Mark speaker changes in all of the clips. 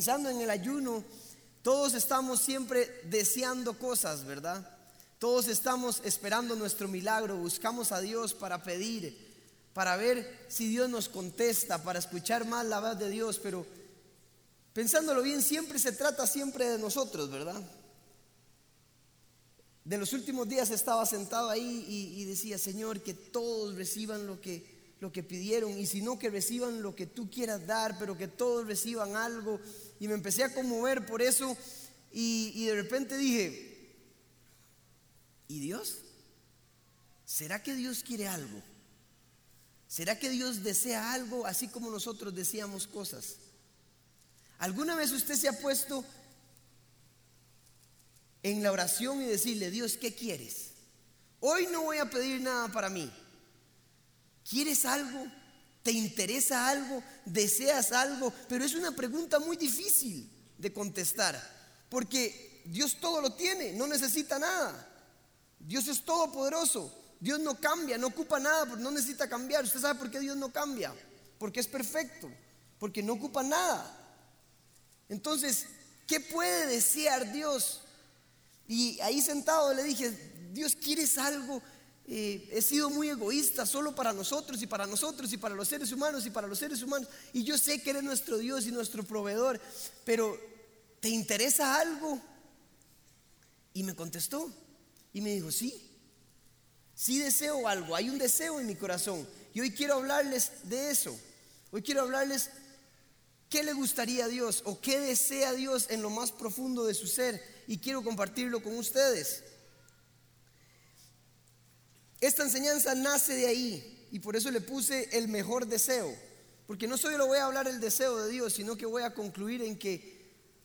Speaker 1: pensando en el ayuno, todos estamos siempre deseando cosas, ¿verdad? Todos estamos esperando nuestro milagro, buscamos a Dios para pedir, para ver si Dios nos contesta, para escuchar más la voz de Dios, pero pensándolo bien, siempre se trata siempre de nosotros, ¿verdad? De los últimos días estaba sentado ahí y, decía, Señor, que todos reciban lo que, lo que pidieron y si no, que reciban lo que tú quieras dar, pero que todos reciban algo. Y me empecé a conmover por eso y, y de repente dije, ¿Y Dios? ¿Será que Dios quiere algo? ¿Será que Dios desea algo así como nosotros deseamos cosas? ¿Alguna vez usted se ha puesto en la oración y decirle, Dios, ¿qué quieres? Hoy no voy a pedir nada para mí. ¿Quieres algo? ¿Te interesa algo? ¿Deseas algo? Pero es una pregunta muy difícil de contestar, porque Dios todo lo tiene, no necesita nada. Dios es todopoderoso. Dios no cambia, no ocupa nada, no necesita cambiar. ¿Usted sabe por qué Dios no cambia? Porque es perfecto, porque no ocupa nada. Entonces, ¿qué puede desear Dios? Y ahí sentado le dije, Dios, ¿quieres algo? Eh, he sido muy egoísta solo para nosotros y para nosotros y para los seres humanos y para los seres humanos. Y yo sé que eres nuestro Dios y nuestro proveedor, pero ¿te interesa algo? Y me contestó, y me dijo, sí, sí deseo algo, hay un deseo en mi corazón. Y hoy quiero hablarles de eso. Hoy quiero hablarles qué le gustaría a Dios o qué desea Dios en lo más profundo de su ser. Y quiero compartirlo con ustedes. Esta enseñanza nace de ahí y por eso le puse el mejor deseo. Porque no solo voy a hablar el deseo de Dios, sino que voy a concluir en que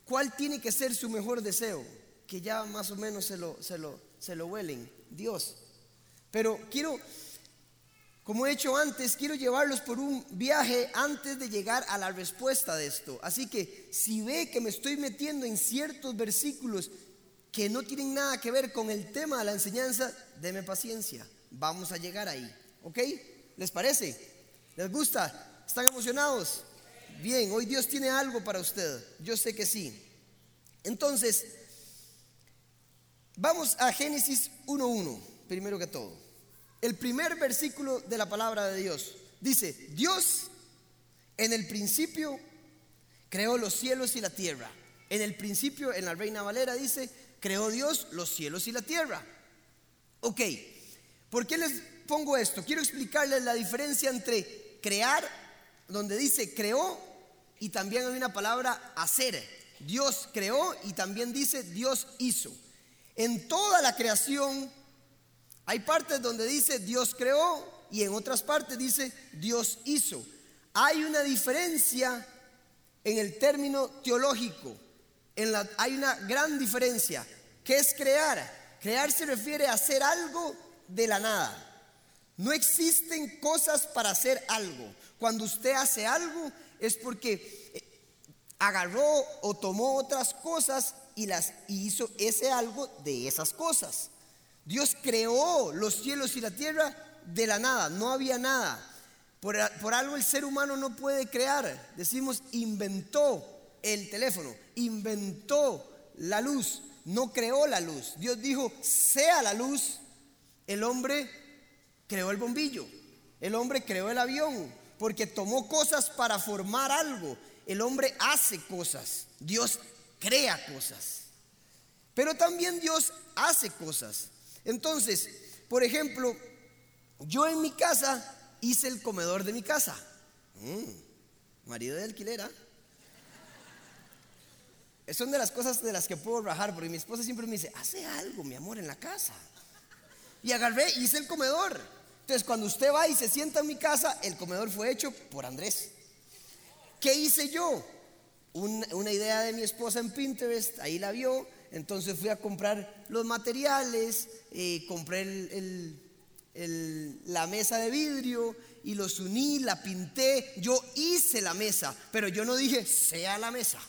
Speaker 1: cuál tiene que ser su mejor deseo, que ya más o menos se lo, se lo, se lo huelen, Dios. Pero quiero, como he hecho antes, quiero llevarlos por un viaje antes de llegar a la respuesta de esto. Así que si ve que me estoy metiendo en ciertos versículos que no tienen nada que ver con el tema de la enseñanza, deme paciencia. Vamos a llegar ahí. ¿Ok? ¿Les parece? ¿Les gusta? ¿Están emocionados? Bien, hoy Dios tiene algo para usted. Yo sé que sí. Entonces, Vamos a Génesis 1.1, primero que todo. El primer versículo de la palabra de Dios dice, Dios en el principio creó los cielos y la tierra. En el principio, en la Reina Valera dice, creó Dios los cielos y la tierra. Ok, ¿por qué les pongo esto? Quiero explicarles la diferencia entre crear, donde dice creó, y también hay una palabra hacer. Dios creó y también dice Dios hizo. En toda la creación hay partes donde dice Dios creó y en otras partes dice Dios hizo. Hay una diferencia en el término teológico. Hay una gran diferencia. ¿Qué es crear? Crear se refiere a hacer algo de la nada. No existen cosas para hacer algo. Cuando usted hace algo es porque eh, agarró o tomó otras cosas y, las, hizo ese algo de esas cosas. Dios creó los cielos y la tierra de la nada, no había nada. Por, por, algo el ser humano no puede crear. Decimos, inventó el teléfono, inventó la luz, no creó la luz. Dios dijo, sea la luz. El hombre creó el bombillo, el hombre creó el avión, porque tomó cosas para formar algo. El hombre hace cosas, Dios crea cosas. Pero también Dios hace cosas. Entonces, por ejemplo, yo en mi casa hice el comedor de mi casa. Mm, marido de alquilera. Son de las cosas de las que puedo rajar, porque mi esposa siempre me dice, hace algo, mi amor, en la casa. Y agarré y hice el comedor. Entonces, cuando usted va y se sienta en mi casa, el comedor fue hecho por Andrés. ¿Qué hice yo? una idea de mi esposa en Pinterest, ahí la vio, entonces fui a comprar los materiales, eh, compré la mesa de vidrio y los uní, la pinté, yo hice la mesa, pero yo no dije, sea la mesa.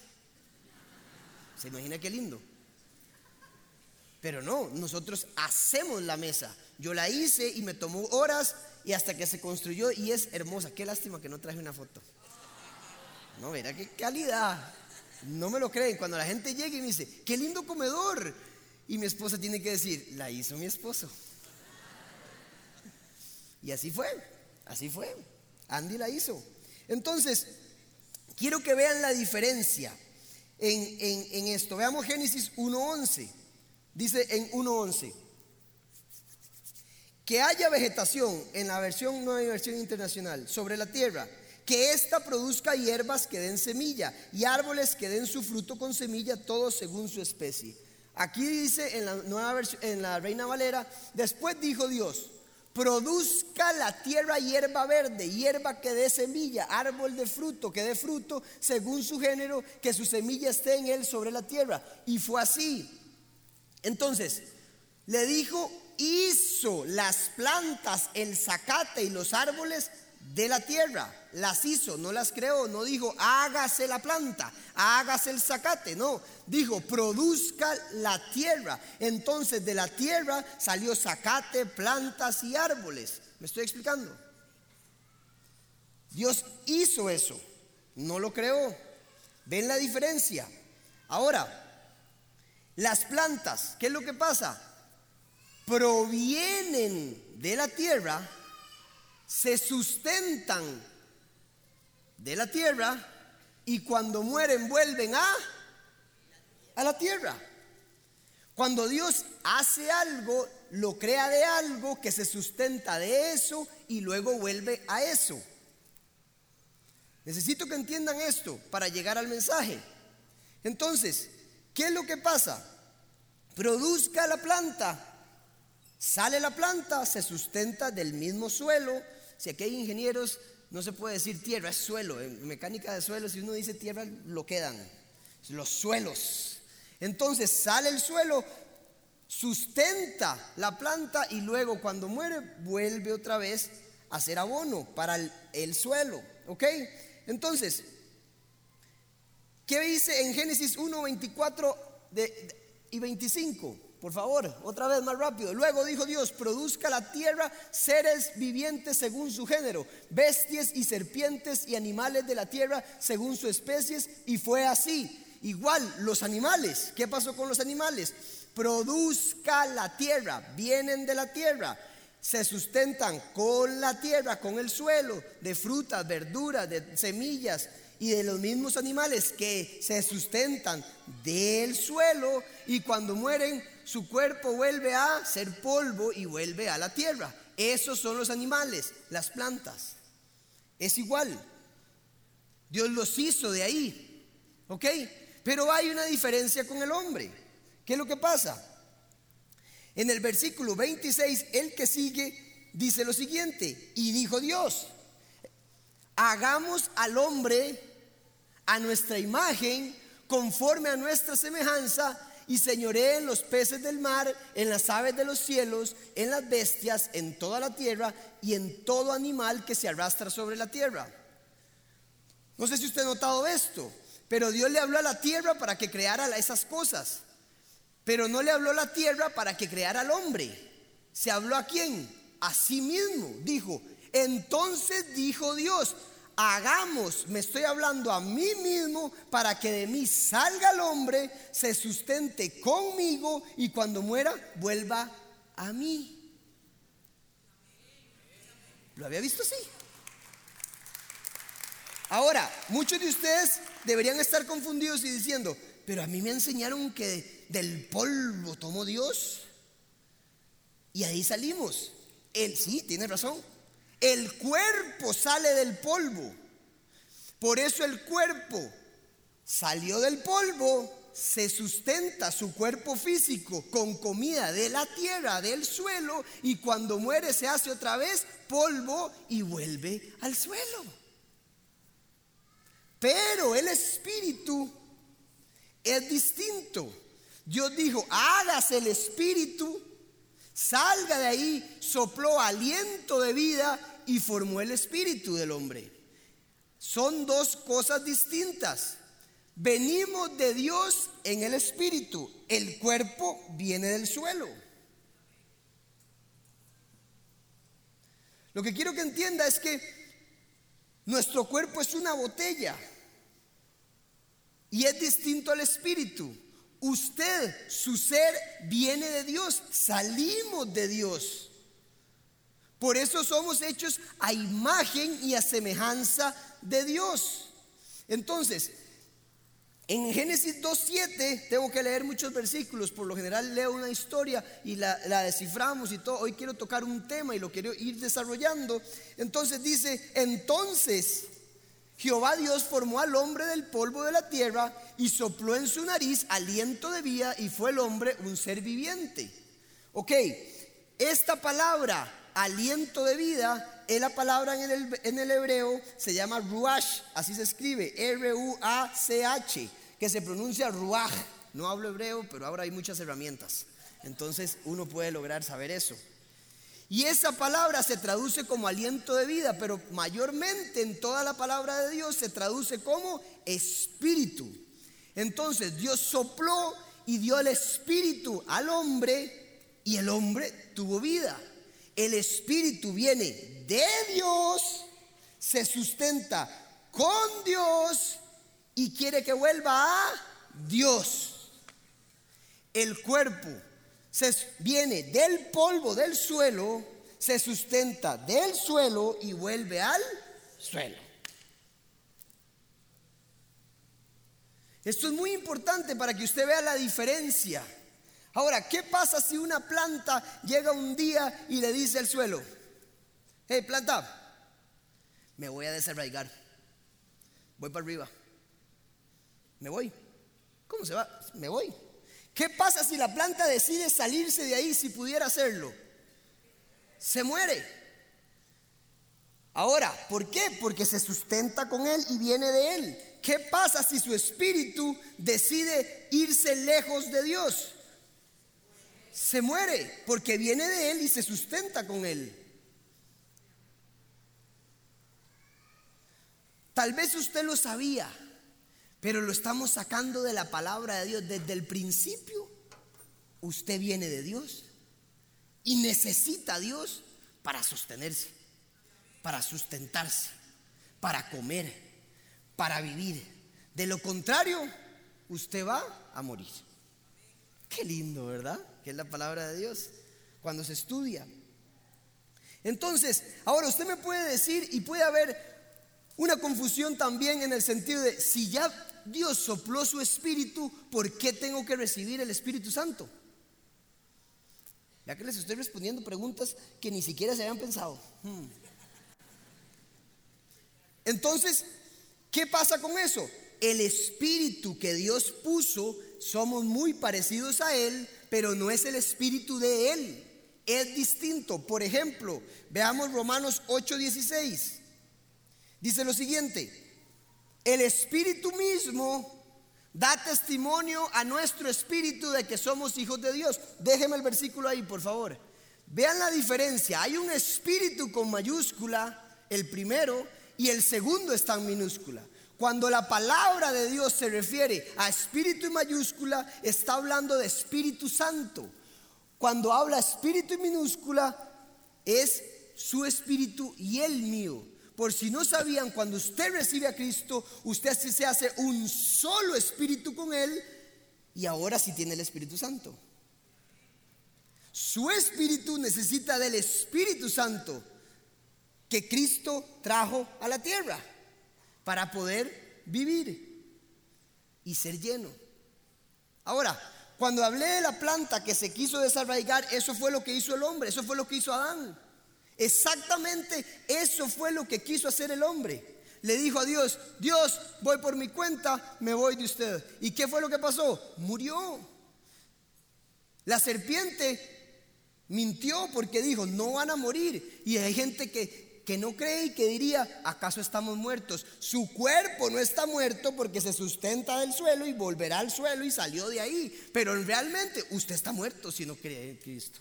Speaker 1: ¿Se imagina qué lindo? Pero no, nosotros hacemos la mesa. Yo la hice y me tomó horas y hasta que se construyó y es hermosa. Qué lástima que no traje una foto. No, mira qué calidad. No me lo creen. Cuando la gente llega y me dice, qué lindo comedor. Y mi esposa tiene que decir, la hizo mi esposo. Y así fue, así fue. Andy la hizo. Entonces, quiero que vean la diferencia en, en esto. Veamos Génesis 1.11. Dice en 1.11 que haya vegetación en la versión nueva versión internacional sobre la tierra, que ésta produzca hierbas que den semilla y árboles que den su fruto con semilla, todo según su especie. Aquí dice en la nueva versión, en la Reina Valera, después dijo Dios, produzca la tierra hierba verde, hierba que dé semilla, árbol de fruto, que dé fruto según su género, que su semilla esté en él sobre la tierra. Y fue así. Entonces, le dijo hizo las plantas, el zacate y los árboles de la tierra. Las hizo, no las creó, no dijo hágase la planta, hágase el zacate, no, dijo produzca la tierra. Entonces de la tierra salió zacate, plantas y árboles. ¿Me estoy explicando? Dios hizo eso, no lo creó. ¿Ven la diferencia? Ahora, las plantas, ¿qué es lo que pasa? provienen de la tierra, se sustentan de la tierra y cuando mueren vuelven a, a la tierra. Cuando Dios hace algo, lo crea de algo que se sustenta de eso y luego vuelve a eso. Necesito que entiendan esto para llegar al mensaje. Entonces, ¿qué es lo que pasa? Produzca la planta Sale la planta, se sustenta del mismo suelo. Si aquí hay ingenieros, no se puede decir tierra, es suelo. En mecánica de suelo, si uno dice tierra, lo quedan. Los suelos. Entonces sale el suelo, sustenta la planta y luego cuando muere vuelve otra vez a ser abono para el, suelo. ¿Ok? Entonces, ¿qué dice en Génesis 1, 24 y 25? Por favor, otra vez más rápido. Luego dijo Dios, produzca la tierra seres vivientes según su género, bestias y serpientes y animales de la tierra según su especies. Y fue así. Igual los animales. ¿Qué pasó con los animales? Produzca la tierra, vienen de la tierra. Se sustentan con la tierra, con el suelo, de frutas, verduras, de semillas y de los mismos animales que se sustentan del suelo y cuando mueren su cuerpo vuelve a ser polvo y vuelve a la tierra. Esos son los animales, las plantas. Es igual. Dios los hizo de ahí. ¿Ok? Pero hay una diferencia con el hombre. ¿Qué es lo que pasa? En el versículo 26, el que sigue dice lo siguiente, y dijo Dios, hagamos al hombre a nuestra imagen, conforme a nuestra semejanza, y señoré en los peces del mar, en las aves de los cielos, en las bestias, en toda la tierra y en todo animal que se arrastra sobre la tierra. No sé si usted ha notado esto, pero Dios le habló a la tierra para que creara esas cosas, pero no le habló a la tierra para que creara al hombre. ¿Se habló a quién? A sí mismo. Dijo, entonces dijo Dios, hagamos, me estoy hablando a mí mismo para que de mí salga el hombre, se sustente conmigo y cuando muera vuelva a mí. ¿Lo había visto así? Ahora, muchos de ustedes deberían estar confundidos y diciendo, pero a mí me enseñaron que del polvo tomó Dios y ahí salimos. Él sí, tiene razón. El cuerpo sale del polvo. Por eso el cuerpo salió del polvo, se sustenta su cuerpo físico con comida de la tierra, del suelo, y cuando muere se hace otra vez polvo y vuelve al suelo. Pero el espíritu es distinto. Dios dijo, hágase el espíritu salga de ahí, sopló aliento de vida y formó el espíritu del hombre. Son dos cosas distintas. Venimos de Dios en el espíritu, el cuerpo viene del suelo. Lo que quiero que entienda es que nuestro cuerpo es una botella y es distinto al espíritu. Usted, su ser, viene de Dios. Salimos de Dios. Por eso somos hechos a imagen y a semejanza de Dios. Entonces, en Génesis 2.7 tengo que leer muchos versículos, por lo general leo una historia y la, desciframos y todo. Hoy quiero tocar un tema y lo quiero ir desarrollando. Entonces dice, entonces Jehová Dios formó al hombre del polvo de la tierra y sopló en su nariz aliento de vida y fue el hombre un ser viviente. Ok, esta palabra, aliento de vida, es la palabra en el, en el hebreo, se llama ruach, así se escribe, R-U-A-C-H, que se pronuncia ruach. No hablo hebreo, pero ahora hay muchas herramientas. Entonces uno puede lograr saber eso. Y esa palabra se traduce como aliento de vida, pero mayormente en toda la palabra de Dios se traduce como espíritu. Entonces Dios sopló y dio el espíritu al hombre y el hombre tuvo vida. El espíritu viene de Dios, se sustenta con Dios y quiere que vuelva a Dios. El cuerpo se viene del polvo del suelo, se sustenta del suelo y vuelve al suelo. Esto es muy importante para que usted vea la diferencia. Ahora, ¿qué pasa si una planta llega un día y le dice al suelo, Hey, planta, me voy a desarraigar. Voy para arriba. Me voy. ¿Cómo se va? Me voy. ¿Qué pasa si la planta decide salirse de ahí si pudiera hacerlo? Se muere. Ahora, ¿por qué? Porque se sustenta con él y viene de él. ¿Qué pasa si su espíritu decide irse lejos de Dios? Se muere porque viene de él y se sustenta con él. Tal vez usted lo sabía, pero lo estamos sacando de la palabra de Dios. Desde el principio, usted viene de Dios y necesita a Dios para sostenerse, para sustentarse, para comer, para vivir. De lo contrario, usted va a morir. Qué lindo, ¿verdad? Que es la palabra de Dios cuando se estudia. Entonces, ahora usted me puede decir y puede haber una confusión también en el sentido de, si ya Dios sopló su espíritu, ¿por qué tengo que recibir el Espíritu Santo? Ya que les estoy respondiendo preguntas que ni siquiera se habían pensado. Hmm. Entonces, ¿qué pasa con eso? El espíritu que Dios puso, somos muy parecidos a Él, pero no es el espíritu de Él. Es distinto. Por ejemplo, veamos Romanos 8:16. Dice lo siguiente, el Espíritu mismo da testimonio a nuestro espíritu de que somos hijos de Dios. Déjeme el versículo ahí, por favor. Vean la diferencia. Hay un espíritu con mayúscula, el primero, y el segundo está en minúscula. Cuando la palabra de Dios se refiere a espíritu y mayúscula, está hablando de Espíritu Santo. Cuando habla espíritu y minúscula, es su espíritu y el mío. Por si no sabían, cuando usted recibe a Cristo, usted se hace un solo espíritu con Él y ahora sí tiene el Espíritu Santo. Su espíritu necesita del Espíritu Santo que Cristo trajo a la tierra para poder vivir y ser lleno. Ahora, cuando hablé de la planta que se quiso desarraigar, eso fue lo que hizo el hombre, eso fue lo que hizo Adán. Exactamente eso fue lo que quiso hacer el hombre. Le dijo a Dios, Dios, voy por mi cuenta, me voy de usted. ¿Y qué fue lo que pasó? Murió. La serpiente mintió porque dijo, no van a morir. Y hay gente que, que no cree y que diría, ¿acaso estamos muertos? Su cuerpo no está muerto porque se sustenta del suelo y volverá al suelo y salió de ahí. Pero realmente usted está muerto si no cree en Cristo.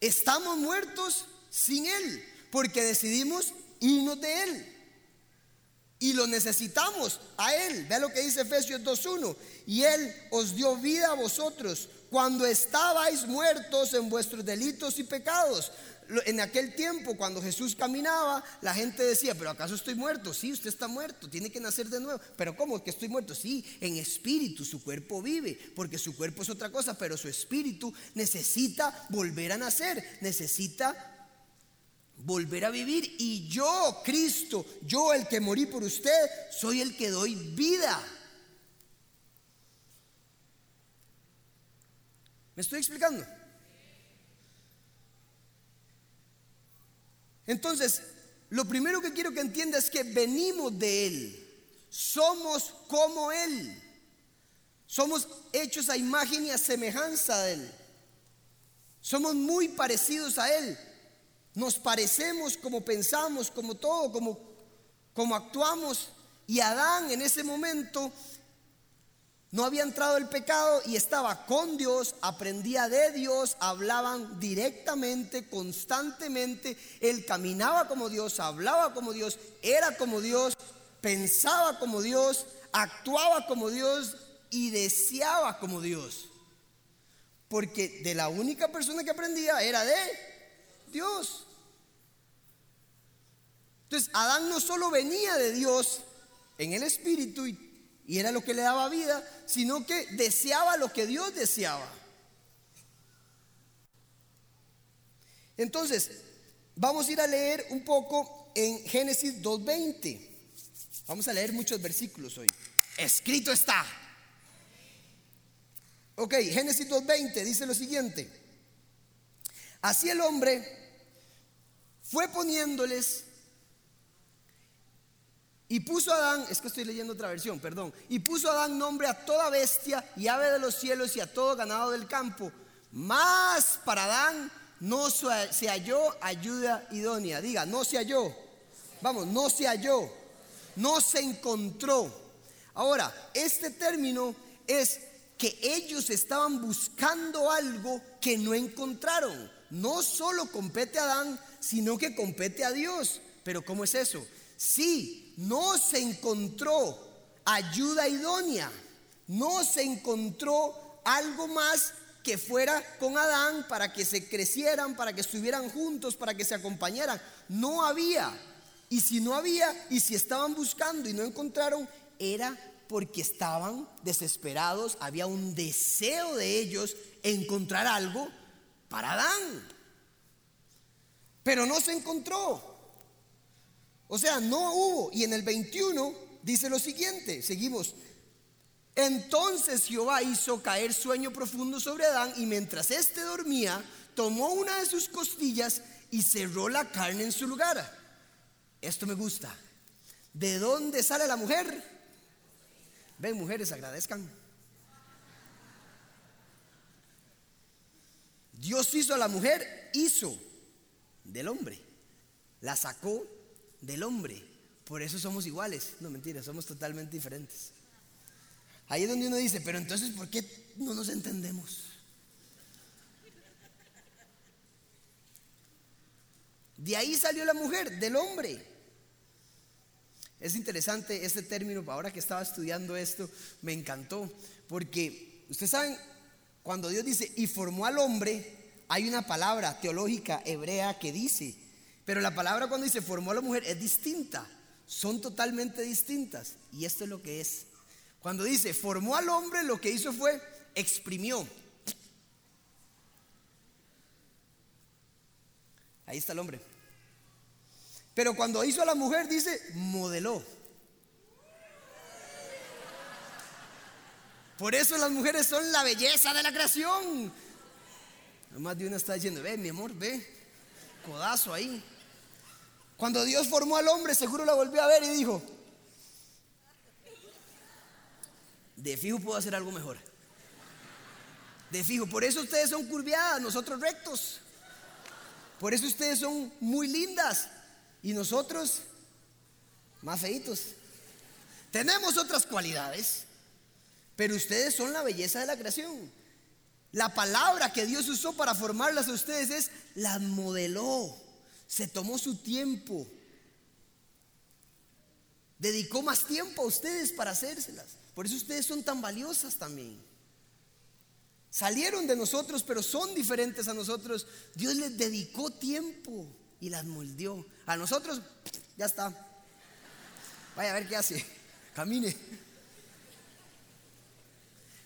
Speaker 1: Estamos muertos sin Él, porque decidimos irnos de Él. Y lo necesitamos a Él. Vea lo que dice Efesios 2.1. Y Él os dio vida a vosotros cuando estabais muertos en vuestros delitos y pecados. En aquel tiempo, cuando Jesús caminaba, la gente decía, pero ¿acaso estoy muerto? Sí, usted está muerto, tiene que nacer de nuevo. Pero ¿cómo que estoy muerto? Sí, en espíritu, su cuerpo vive, porque su cuerpo es otra cosa, pero su espíritu necesita volver a nacer, necesita volver a vivir. Y yo, Cristo, yo el que morí por usted, soy el que doy vida. ¿Me estoy explicando? Entonces, lo primero que quiero que entienda es que venimos de Él. Somos como Él. Somos hechos a imagen y a semejanza de Él. Somos muy parecidos a Él. Nos parecemos como pensamos, como todo, como, como actuamos. Y Adán en ese momento no había entrado el pecado y estaba con Dios, aprendía de Dios, hablaban directamente, constantemente. Él caminaba como Dios, hablaba como Dios, era como Dios, pensaba como Dios, actuaba como Dios y deseaba como Dios. Porque de la única persona que aprendía era de Dios. Entonces, Adán no solo venía de Dios en el espíritu y y era lo que le daba vida, sino que deseaba lo que Dios deseaba. Entonces, vamos a ir a leer un poco en Génesis 2.20. Vamos a leer muchos versículos hoy. Escrito está. Ok, Génesis 2.20 dice lo siguiente. Así el hombre fue poniéndoles y puso Adán, es que estoy leyendo otra versión, perdón. Y puso Adán nombre a toda bestia y ave de los cielos y a todo ganado del campo. Más para Adán no se halló ayuda idónea. Diga, no se halló. Vamos, no se halló. No se encontró. Ahora, este término es que ellos estaban buscando algo que no encontraron. No solo compete a Adán, sino que compete a Dios. Pero ¿cómo es eso? Sí, no se encontró ayuda idónea, no se encontró algo más que fuera con Adán para que se crecieran, para que estuvieran juntos, para que se acompañaran. No había. Y si no había, y si estaban buscando y no encontraron, era porque estaban desesperados, había un deseo de ellos encontrar algo para Adán. Pero no se encontró. O sea, no hubo. Y en el 21 dice lo siguiente, seguimos. Entonces Jehová hizo caer sueño profundo sobre Adán y mientras éste dormía, tomó una de sus costillas y cerró la carne en su lugar. Esto me gusta. ¿De dónde sale la mujer? Ven, mujeres, agradezcan. Dios hizo a la mujer, hizo del hombre. La sacó del hombre. Por eso somos iguales. No, mentira, somos totalmente diferentes. Ahí es donde uno dice, pero entonces, ¿por qué no nos entendemos? De ahí salió la mujer, del hombre. Es interesante este término, ahora que estaba estudiando esto, me encantó, porque ustedes saben, cuando Dios dice, y formó al hombre, hay una palabra teológica hebrea que dice, pero la palabra cuando dice formó a la mujer es distinta. Son totalmente distintas. Y esto es lo que es. Cuando dice formó al hombre, lo que hizo fue exprimió. Ahí está el hombre. Pero cuando hizo a la mujer, dice modeló. Por eso las mujeres son la belleza de la creación. Más de una está diciendo, ve, mi amor, ve, codazo ahí. Cuando Dios formó al hombre, seguro la volvió a ver y dijo, de fijo puedo hacer algo mejor. De fijo, por eso ustedes son curviadas, nosotros rectos. Por eso ustedes son muy lindas y nosotros más feitos. Tenemos otras cualidades, pero ustedes son la belleza de la creación. La palabra que Dios usó para formarlas a ustedes es las modeló. Se tomó su tiempo. Dedicó más tiempo a ustedes para hacérselas. Por eso ustedes son tan valiosas también. salieron de nosotros, pero son diferentes a nosotros. Dios les dedicó tiempo y las moldeó. A nosotros, ya está. Vaya a ver qué hace. Camine.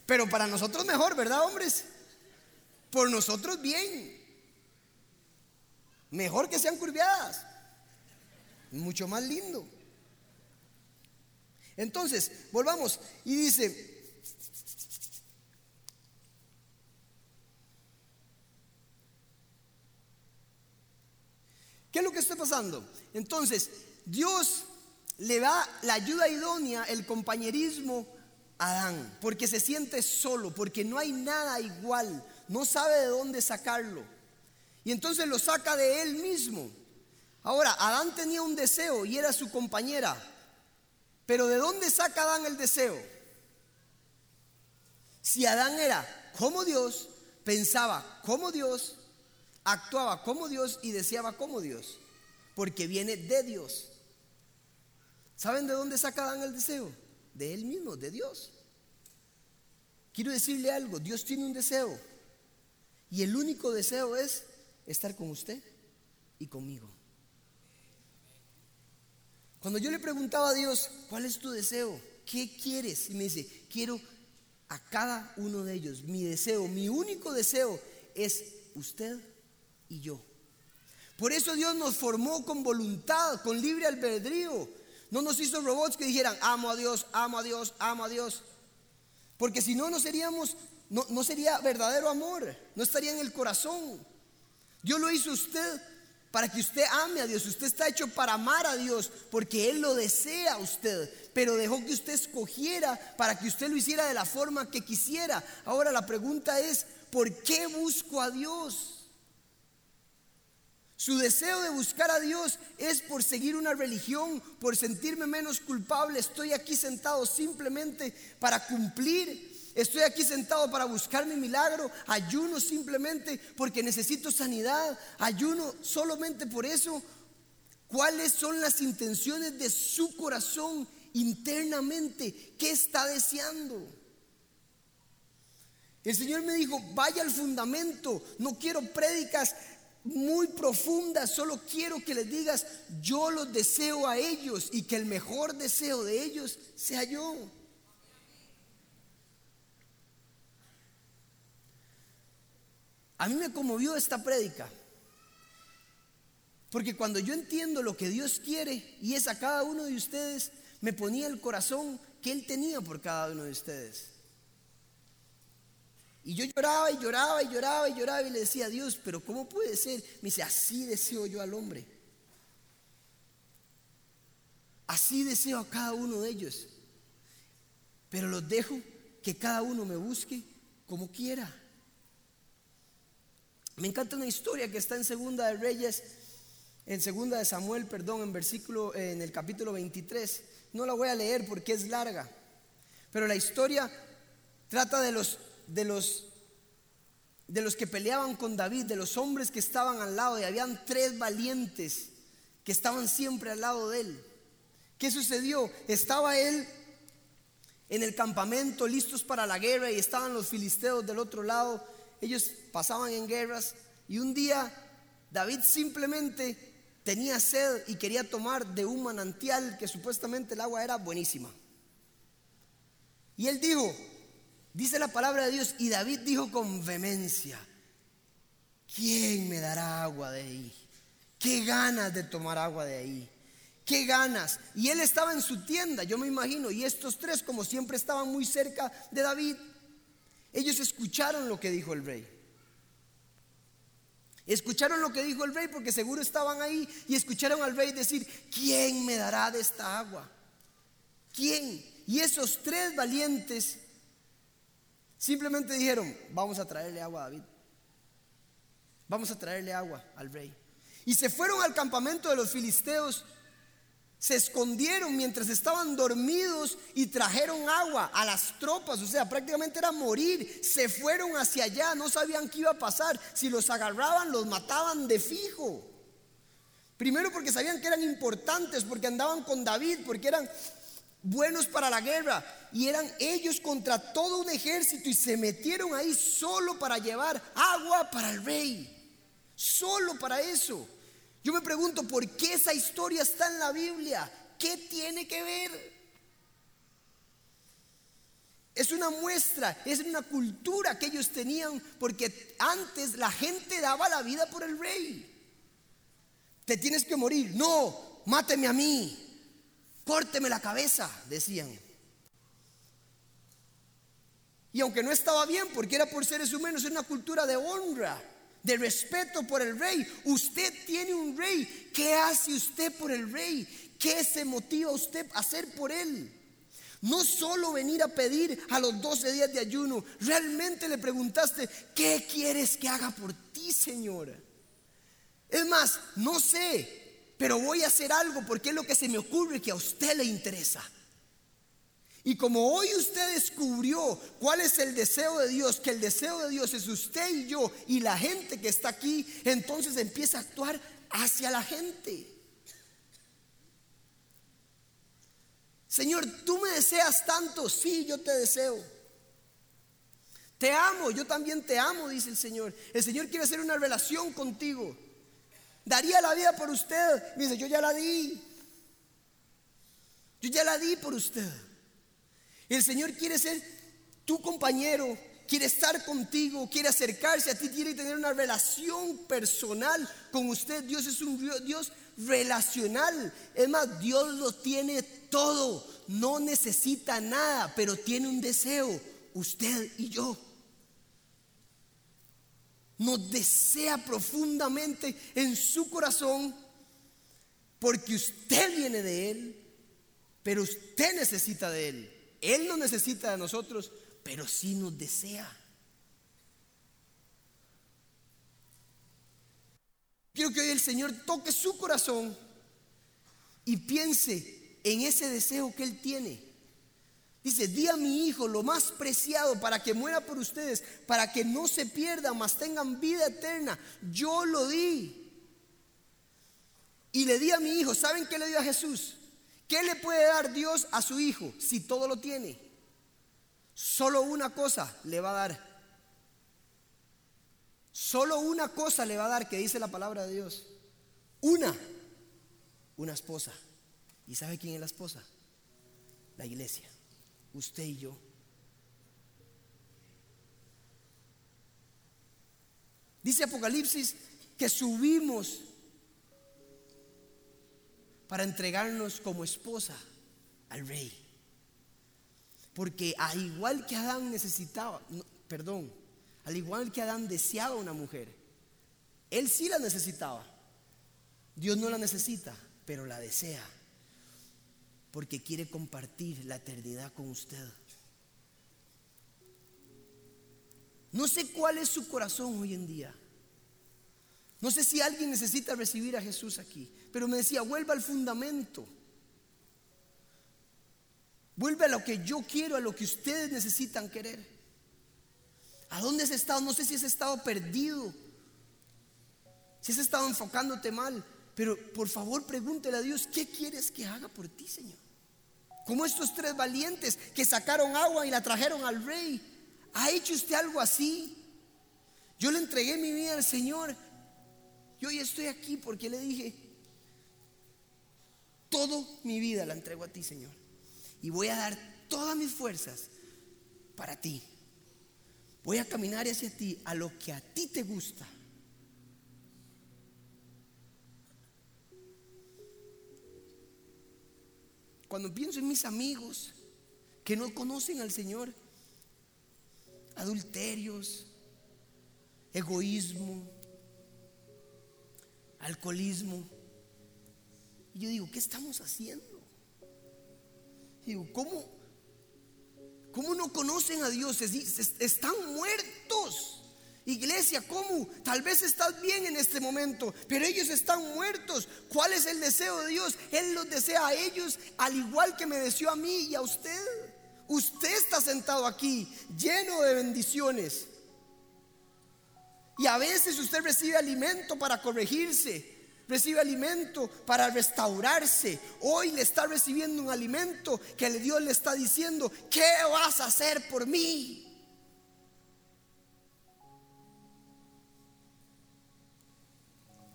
Speaker 1: Pero para nosotros mejor, ¿verdad, hombres? Por nosotros bien. Mejor que sean curviadas. Mucho más lindo. Entonces, volvamos. Y dice, ¿qué es lo que está pasando? Entonces, Dios le da la ayuda idónea, el compañerismo a Adán, porque se siente solo, porque no hay nada igual, no sabe de dónde sacarlo. Y entonces lo saca de él mismo. Ahora, Adán tenía un deseo y era su compañera. Pero ¿de dónde saca Adán el deseo? Si Adán era como Dios, pensaba como Dios, actuaba como Dios y deseaba como Dios, porque viene de Dios. ¿Saben de dónde saca Adán el deseo? De él mismo, de Dios. Quiero decirle algo, Dios tiene un deseo y el único deseo es estar con usted y conmigo. Cuando yo le preguntaba a Dios, ¿cuál es tu deseo? ¿Qué quieres? Y me dice, quiero a cada uno de ellos. Mi deseo, mi único deseo es usted y yo. Por eso Dios nos formó con voluntad, con libre albedrío. No nos hizo robots que dijeran, amo a Dios, amo a Dios, amo a Dios. Porque si no, no seríamos, no, no sería verdadero amor, no estaría en el corazón. Dios lo hizo usted para que usted ame a Dios. Usted está hecho para amar a Dios porque Él lo desea a usted. Pero dejó que usted escogiera para que usted lo hiciera de la forma que quisiera. Ahora la pregunta es, ¿por qué busco a Dios? Su deseo de buscar a Dios es por seguir una religión, por sentirme menos culpable. Estoy aquí sentado simplemente para cumplir. Estoy aquí sentado para buscar mi milagro. Ayuno simplemente porque necesito sanidad. Ayuno solamente por eso. ¿Cuáles son las intenciones de su corazón internamente? ¿Qué está deseando? El Señor me dijo, vaya al fundamento, no quiero prédicas muy profunda, solo quiero que les digas, yo los deseo a ellos y que el mejor deseo de ellos sea yo. A mí me conmovió esta prédica, porque cuando yo entiendo lo que Dios quiere y es a cada uno de ustedes, me ponía el corazón que Él tenía por cada uno de ustedes. Y yo lloraba y lloraba y lloraba y lloraba y le decía a Dios, pero ¿cómo puede ser? Me dice, así deseo yo al hombre. Así deseo a cada uno de ellos. Pero los dejo que cada uno me busque como quiera. Me encanta una historia que está en Segunda de Reyes, en Segunda de Samuel, perdón, en versículo, en el capítulo 23. No la voy a leer porque es larga. Pero la historia trata de los de los, de los que peleaban con David, de los hombres que estaban al lado, y habían tres valientes que estaban siempre al lado de él. ¿Qué sucedió? Estaba él en el campamento listos para la guerra y estaban los filisteos del otro lado. Ellos pasaban en guerras y un día David simplemente tenía sed y quería tomar de un manantial que supuestamente el agua era buenísima. Y él dijo, Dice la palabra de Dios y David dijo con vehemencia, ¿quién me dará agua de ahí? ¿Qué ganas de tomar agua de ahí? ¿Qué ganas? Y él estaba en su tienda, yo me imagino, y estos tres, como siempre estaban muy cerca de David, ellos escucharon lo que dijo el rey. Escucharon lo que dijo el rey porque seguro estaban ahí y escucharon al rey decir, ¿quién me dará de esta agua? ¿Quién? Y esos tres valientes Simplemente dijeron, vamos a traerle agua a David. Vamos a traerle agua al rey. Y se fueron al campamento de los filisteos. Se escondieron mientras estaban dormidos y trajeron agua a las tropas. O sea, prácticamente era morir. Se fueron hacia allá. No sabían qué iba a pasar. Si los agarraban, los mataban de fijo. Primero porque sabían que eran importantes, porque andaban con David, porque eran buenos para la guerra. Y eran ellos contra todo un ejército y se metieron ahí solo para llevar agua para el rey. Solo para eso. Yo me pregunto, ¿por qué esa historia está en la Biblia? ¿Qué tiene que ver? Es una muestra, es una cultura que ellos tenían, porque antes la gente daba la vida por el rey. Te tienes que morir. No, máteme a mí. Córteme la cabeza, decían. Y aunque no estaba bien, porque era por seres humanos, es una cultura de honra, de respeto por el rey. Usted tiene un rey. ¿Qué hace usted por el rey? ¿Qué se motiva usted a hacer por él? No solo venir a pedir a los 12 días de ayuno, realmente le preguntaste, ¿qué quieres que haga por ti, Señora? Es más, no sé, pero voy a hacer algo porque es lo que se me ocurre que a usted le interesa. Y como hoy usted descubrió cuál es el deseo de Dios, que el deseo de Dios es usted y yo y la gente que está aquí, entonces empieza a actuar hacia la gente. Señor, tú me deseas tanto, sí, yo te deseo. Te amo, yo también te amo, dice el Señor. El Señor quiere hacer una relación contigo. Daría la vida por usted. Dice, yo ya la di. Yo ya la di por usted. El Señor quiere ser tu compañero, quiere estar contigo, quiere acercarse a ti, quiere tener una relación personal con usted. Dios es un Dios relacional. Es más, Dios lo tiene todo, no necesita nada, pero tiene un deseo, usted y yo. Nos desea profundamente en su corazón porque usted viene de Él, pero usted necesita de Él. Él no necesita de nosotros, pero sí nos desea. Quiero que hoy el Señor toque su corazón y piense en ese deseo que Él tiene. Dice, di a mi hijo lo más preciado para que muera por ustedes, para que no se pierdan, mas tengan vida eterna. Yo lo di. Y le di a mi hijo, ¿saben qué le dio a Jesús? ¿Qué le puede dar Dios a su hijo si todo lo tiene? Solo una cosa le va a dar Solo una cosa le va a dar que dice la palabra de Dios. Una. Una esposa. ¿Y sabe quién es la esposa? La iglesia. Usted y yo. Dice Apocalipsis que subimos para entregarnos como esposa al rey. Porque al igual que Adán necesitaba, perdón, al igual que Adán deseaba una mujer, él sí la necesitaba. Dios no la necesita, pero la desea. Porque quiere compartir la eternidad con usted. No sé cuál es su corazón hoy en día. No sé si alguien necesita recibir a Jesús aquí, pero me decía, vuelva al fundamento. Vuelve a lo que yo quiero, a lo que ustedes necesitan querer. ¿A dónde has estado? No sé si has estado perdido, si has estado enfocándote mal, pero por favor pregúntele a Dios, ¿qué quieres que haga por ti, Señor? Como estos tres valientes que sacaron agua y la trajeron al rey. ¿Ha hecho usted algo así? Yo le entregué mi vida al Señor. Yo hoy estoy aquí porque le dije, todo mi vida la entrego a ti, Señor. Y voy a dar todas mis fuerzas para ti. Voy a caminar hacia ti a lo que a ti te gusta. Cuando pienso en mis amigos que no conocen al Señor, adulterios, egoísmo, alcoholismo, y yo digo, ¿qué estamos haciendo? Digo, ¿cómo, ¿Cómo no conocen a Dios? Están muertos. Iglesia, ¿cómo? Tal vez estás bien en este momento, pero ellos están muertos. ¿Cuál es el deseo de Dios? Él los desea a ellos al igual que me deseó a mí y a usted. Usted está sentado aquí lleno de bendiciones. Y a veces usted recibe alimento para corregirse, recibe alimento para restaurarse. Hoy le está recibiendo un alimento que Dios le está diciendo, ¿qué vas a hacer por mí?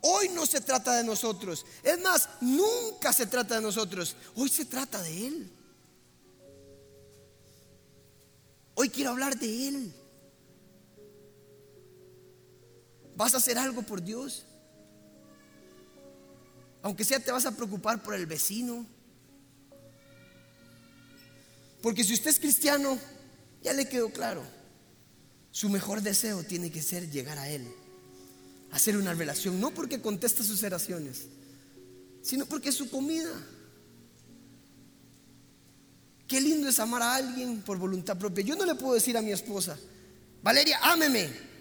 Speaker 1: Hoy no se trata de nosotros. Es más, nunca se trata de nosotros. Hoy se trata de Él. Hoy quiero hablar de Él. ¿Vas a hacer algo por Dios? Aunque sea te vas a preocupar por el vecino. Porque si usted es cristiano, ya le quedó claro. Su mejor deseo tiene que ser llegar a Él. Hacer una relación. No porque contesta sus oraciones, sino porque es su comida. Qué lindo es amar a alguien por voluntad propia. Yo no le puedo decir a mi esposa, Valeria, ámeme.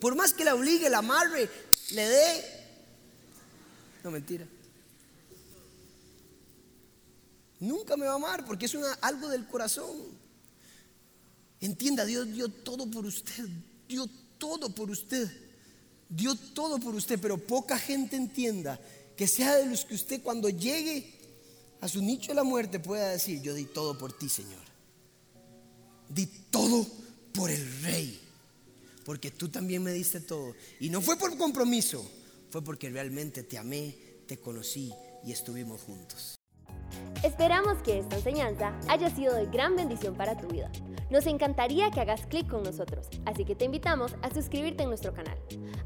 Speaker 1: Por más que la obligue, la amarre, le dé. No, mentira. Nunca me va a amar porque es algo del corazón. Entienda, Dios dio todo por usted. Dio todo por usted. Dio todo por usted, pero poca gente entienda que sea de los que usted cuando llegue a su nicho de la muerte pueda decir, yo di todo por ti, Señor. Di todo por el rey. Porque tú también me diste todo. Y no fue por compromiso, fue porque realmente te amé, te conocí y estuvimos juntos.
Speaker 2: Esperamos que esta enseñanza haya sido de gran bendición para tu vida. Nos encantaría que hagas clic con nosotros, así que te invitamos a suscribirte en nuestro canal.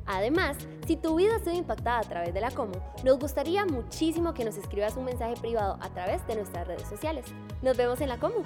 Speaker 2: Además, si tu vida ha sido impactada a través de la Como, nos gustaría muchísimo que nos escribas un mensaje privado a través de nuestras redes sociales. Nos vemos en la Como.